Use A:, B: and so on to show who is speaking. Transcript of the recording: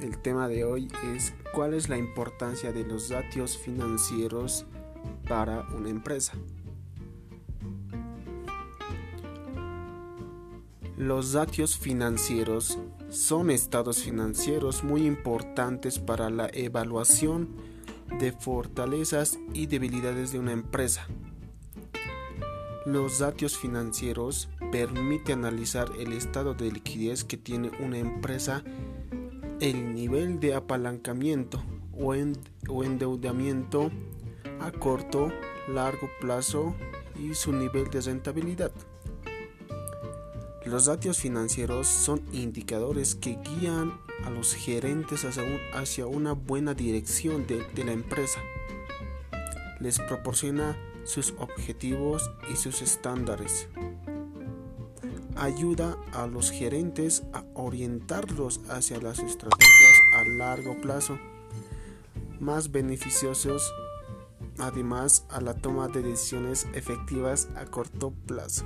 A: el tema de hoy es cuál es la importancia de los datos financieros para una empresa. Los datos financieros son estados financieros muy importantes para la evaluación de fortalezas y debilidades de una empresa. Los datos financieros permiten analizar el estado de liquidez que tiene una empresa el nivel de apalancamiento o, endeudamiento a corto, largo plazo y su nivel de rentabilidad. Los datos financieros son indicadores que guían a los gerentes hacia, una buena dirección de, de la empresa. Les proporciona sus objetivos y sus estándares ayuda a los gerentes a orientarlos hacia las estrategias a largo plazo más beneficiosos, además a la toma de decisiones efectivas a corto plazo.